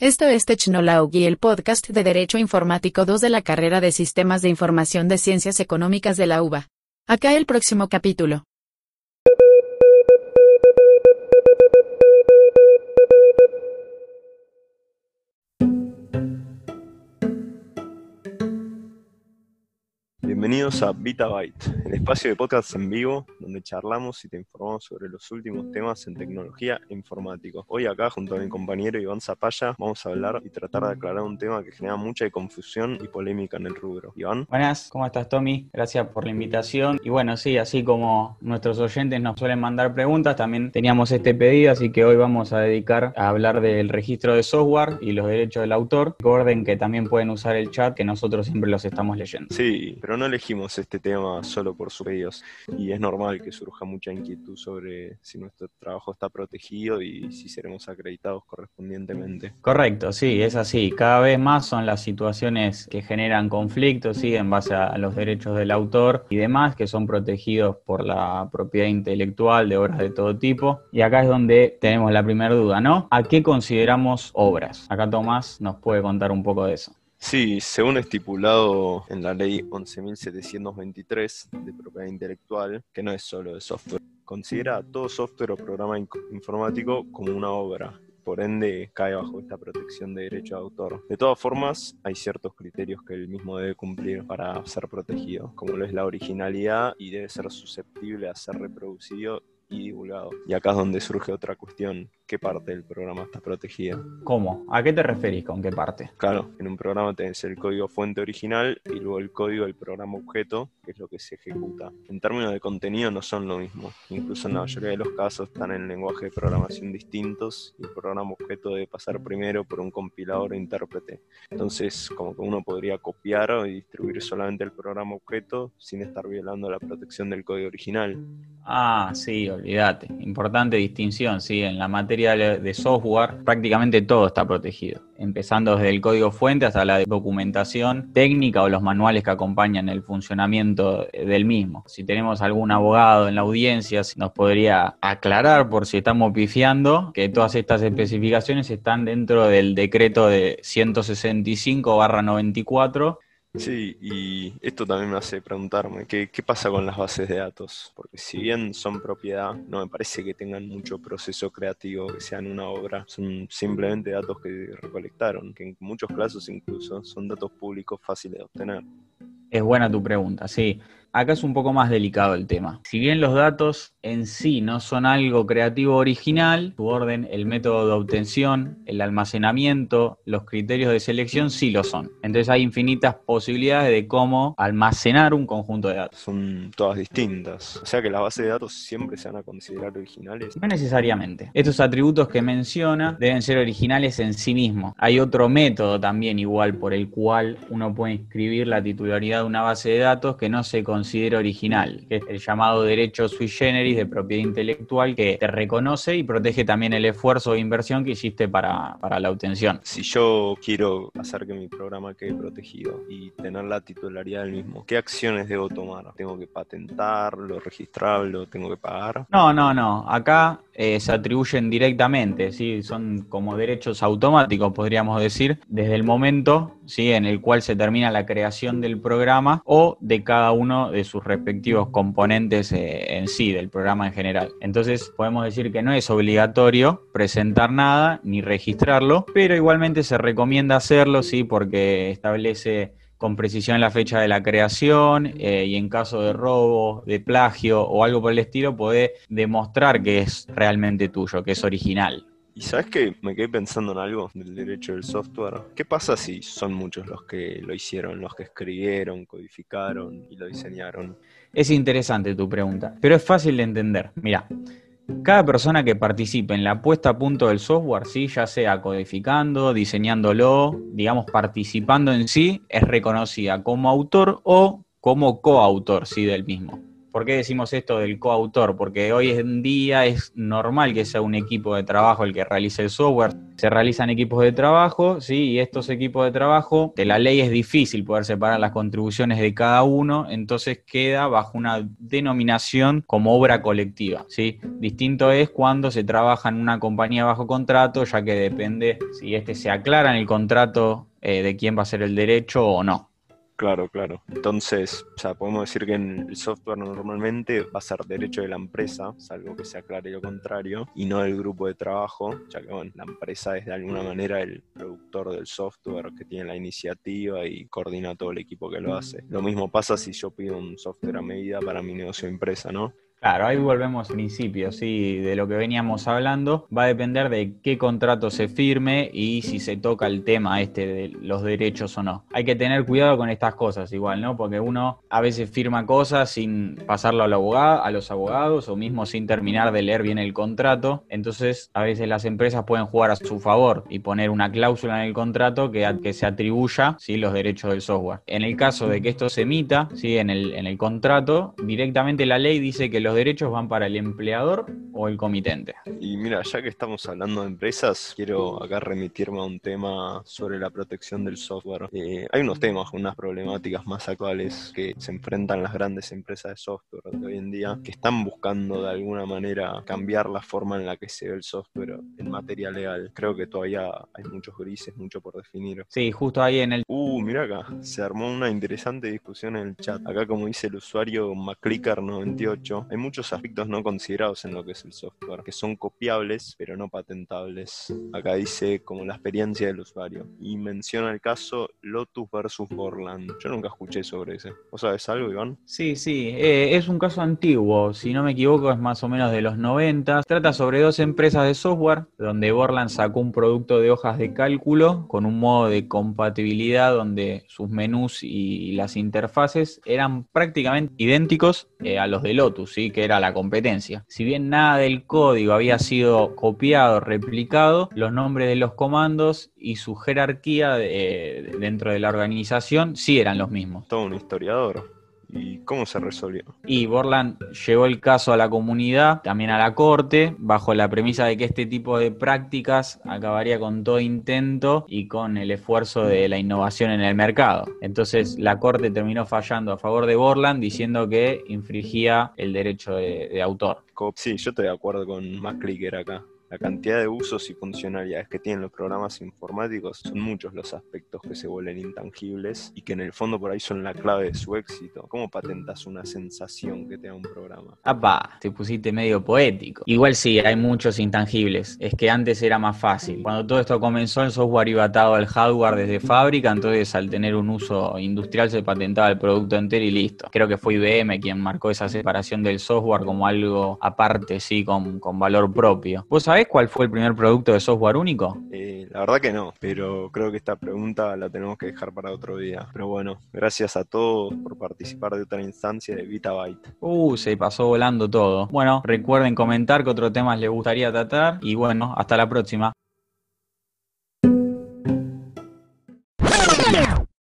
Esto es Technology, el podcast de Derecho Informático 2 de la carrera de Sistemas de Información de Ciencias Económicas de la UBA. Acá el próximo capítulo. Bienvenidos a Byte, el espacio de podcast en vivo donde charlamos y te informamos sobre los últimos temas en tecnología e informático. Hoy acá, junto a mi compañero Iván Zapaya, vamos a hablar y tratar de aclarar un tema que genera mucha confusión y polémica en el rubro. Iván. Buenas, ¿cómo estás Tommy? Gracias por la invitación. Y bueno, sí, así como nuestros oyentes nos suelen mandar preguntas, también teníamos este pedido, así que hoy vamos a dedicar a hablar del registro de software y los derechos del autor. Recuerden que también pueden usar el chat, que nosotros siempre los estamos leyendo. Sí, pero no elegimos este tema solo por sus pedidos y es normal que surja mucha inquietud sobre si nuestro trabajo está protegido y si seremos acreditados correspondientemente. Correcto, sí, es así. Cada vez más son las situaciones que generan conflictos, sí, en base a los derechos del autor y demás, que son protegidos por la propiedad intelectual de obras de todo tipo. Y acá es donde tenemos la primera duda, ¿no? ¿A qué consideramos obras? Acá Tomás nos puede contar un poco de eso. Sí, según estipulado en la ley 11.723 de propiedad intelectual, que no es solo de software, considera todo software o programa informático como una obra. Por ende, cae bajo esta protección de derecho de autor. De todas formas, hay ciertos criterios que el mismo debe cumplir para ser protegido, como lo es la originalidad y debe ser susceptible a ser reproducido y divulgado. Y acá es donde surge otra cuestión, qué parte del programa está protegida. ¿Cómo? ¿A qué te referís con qué parte? Claro, en un programa tenés el código fuente original y luego el código del programa objeto, que es lo que se ejecuta. En términos de contenido no son lo mismo. Incluso en la mayoría de los casos están en lenguaje de programación distintos y el programa objeto debe pasar primero por un compilador o intérprete. Entonces, como que uno podría copiar y distribuir solamente el programa objeto sin estar violando la protección del código original. Ah, sí, olvídate. Importante distinción, sí. En la materia de software prácticamente todo está protegido. Empezando desde el código fuente hasta la documentación técnica o los manuales que acompañan el funcionamiento del mismo. Si tenemos algún abogado en la audiencia, nos podría aclarar por si estamos pifiando que todas estas especificaciones están dentro del decreto de 165-94 Sí, y esto también me hace preguntarme, ¿qué, ¿qué, pasa con las bases de datos? Porque si bien son propiedad, no me parece que tengan mucho proceso creativo, que sean una obra, son simplemente datos que recolectaron, que en muchos casos incluso son datos públicos fáciles de obtener. Es buena tu pregunta, sí. Acá es un poco más delicado el tema. Si bien los datos en sí no son algo creativo original, su orden, el método de obtención, el almacenamiento, los criterios de selección sí lo son. Entonces hay infinitas posibilidades de cómo almacenar un conjunto de datos. Son todas distintas. O sea que las bases de datos siempre se van a considerar originales. No necesariamente. Estos atributos que menciona deben ser originales en sí mismos. Hay otro método también igual por el cual uno puede inscribir la titularidad de una base de datos que no se considera original, que es el llamado derecho sui generis de propiedad intelectual que te reconoce y protege también el esfuerzo de inversión que hiciste para, para la obtención. Si yo quiero hacer que mi programa quede protegido y tener la titularidad del mismo, ¿qué acciones debo tomar? ¿Tengo que patentarlo, registrarlo, tengo que pagar? No, no, no. Acá eh, se atribuyen directamente, ¿sí? son como derechos automáticos, podríamos decir, desde el momento ¿sí? en el cual se termina la creación del programa o de cada uno de sus respectivos componentes eh, en sí, del programa en general. Entonces podemos decir que no es obligatorio presentar nada ni registrarlo, pero igualmente se recomienda hacerlo, ¿sí? porque establece con precisión la fecha de la creación eh, y en caso de robo, de plagio o algo por el estilo, puede demostrar que es realmente tuyo, que es original. Y sabes que me quedé pensando en algo del derecho del software. ¿Qué pasa si son muchos los que lo hicieron, los que escribieron, codificaron y lo diseñaron? Es interesante tu pregunta, pero es fácil de entender. Mira, cada persona que participe en la puesta a punto del software, ¿sí? ya sea codificando, diseñándolo, digamos, participando en sí, es reconocida como autor o como coautor ¿sí? del mismo. ¿Por qué decimos esto del coautor? Porque hoy en día es normal que sea un equipo de trabajo el que realice el software. Se realizan equipos de trabajo, ¿sí? Y estos equipos de trabajo, de la ley es difícil poder separar las contribuciones de cada uno, entonces queda bajo una denominación como obra colectiva, ¿sí? Distinto es cuando se trabaja en una compañía bajo contrato, ya que depende si este se aclara en el contrato eh, de quién va a ser el derecho o no. Claro, claro. Entonces, ya podemos decir que en el software normalmente va a ser derecho de la empresa, salvo que se aclare lo contrario, y no del grupo de trabajo, ya que bueno, la empresa es de alguna manera el productor del software que tiene la iniciativa y coordina todo el equipo que lo hace. Lo mismo pasa si yo pido un software a medida para mi negocio de empresa, ¿no? Claro, ahí volvemos al principio, sí, de lo que veníamos hablando. Va a depender de qué contrato se firme y si se toca el tema este de los derechos o no. Hay que tener cuidado con estas cosas igual, ¿no? Porque uno a veces firma cosas sin pasarlo al abogado, a los abogados o mismo sin terminar de leer bien el contrato. Entonces, a veces las empresas pueden jugar a su favor y poner una cláusula en el contrato que, que se atribuya ¿sí? los derechos del software. En el caso de que esto se emita ¿sí? en, el, en el contrato, directamente la ley dice que los derechos van para el empleador o el comitente. Y mira, ya que estamos hablando de empresas, quiero acá remitirme a un tema sobre la protección del software. Eh, hay unos temas, unas problemáticas más actuales que se enfrentan las grandes empresas de software de hoy en día, que están buscando de alguna manera cambiar la forma en la que se ve el software en materia legal. Creo que todavía hay muchos grises, mucho por definir. Sí, justo ahí en el... Uh, mira acá, se armó una interesante discusión en el chat. Acá como dice el usuario McClicker98, hay muchos aspectos no considerados en lo que es el software, que son copiables pero no patentables. Acá dice como la experiencia del usuario. Y menciona el caso Lotus versus Borland. Yo nunca escuché sobre ese. ¿Vos sabés algo, Iván? Sí, sí, eh, es un caso antiguo, si no me equivoco es más o menos de los 90. Trata sobre dos empresas de software, donde Borland sacó un producto de hojas de cálculo con un modo de compatibilidad donde sus menús y las interfaces eran prácticamente idénticos eh, a los de Lotus, ¿sí? Que era la competencia. Si bien nada del código había sido copiado, replicado, los nombres de los comandos y su jerarquía eh, dentro de la organización sí eran los mismos. Todo un historiador. ¿Y cómo se resolvió? Y Borland llevó el caso a la comunidad, también a la corte, bajo la premisa de que este tipo de prácticas acabaría con todo intento y con el esfuerzo de la innovación en el mercado. Entonces la corte terminó fallando a favor de Borland diciendo que infringía el derecho de, de autor. Sí, yo estoy de acuerdo con McClicker acá. La cantidad de usos y funcionalidades que tienen los programas informáticos son muchos los aspectos que se vuelven intangibles y que en el fondo por ahí son la clave de su éxito. ¿Cómo patentas una sensación que te da un programa? Apa, te pusiste medio poético. Igual sí, hay muchos intangibles. Es que antes era más fácil. Cuando todo esto comenzó, el software iba atado al hardware desde fábrica, entonces al tener un uso industrial se patentaba el producto entero y listo. Creo que fue IBM quien marcó esa separación del software como algo aparte, sí, con, con valor propio. ¿Vos sabés ¿Sabés cuál fue el primer producto de software único? Eh, la verdad que no, pero creo que esta pregunta la tenemos que dejar para otro día. Pero bueno, gracias a todos por participar de otra instancia de VitaByte. Uh, se pasó volando todo. Bueno, recuerden comentar qué otros temas les gustaría tratar y bueno, hasta la próxima.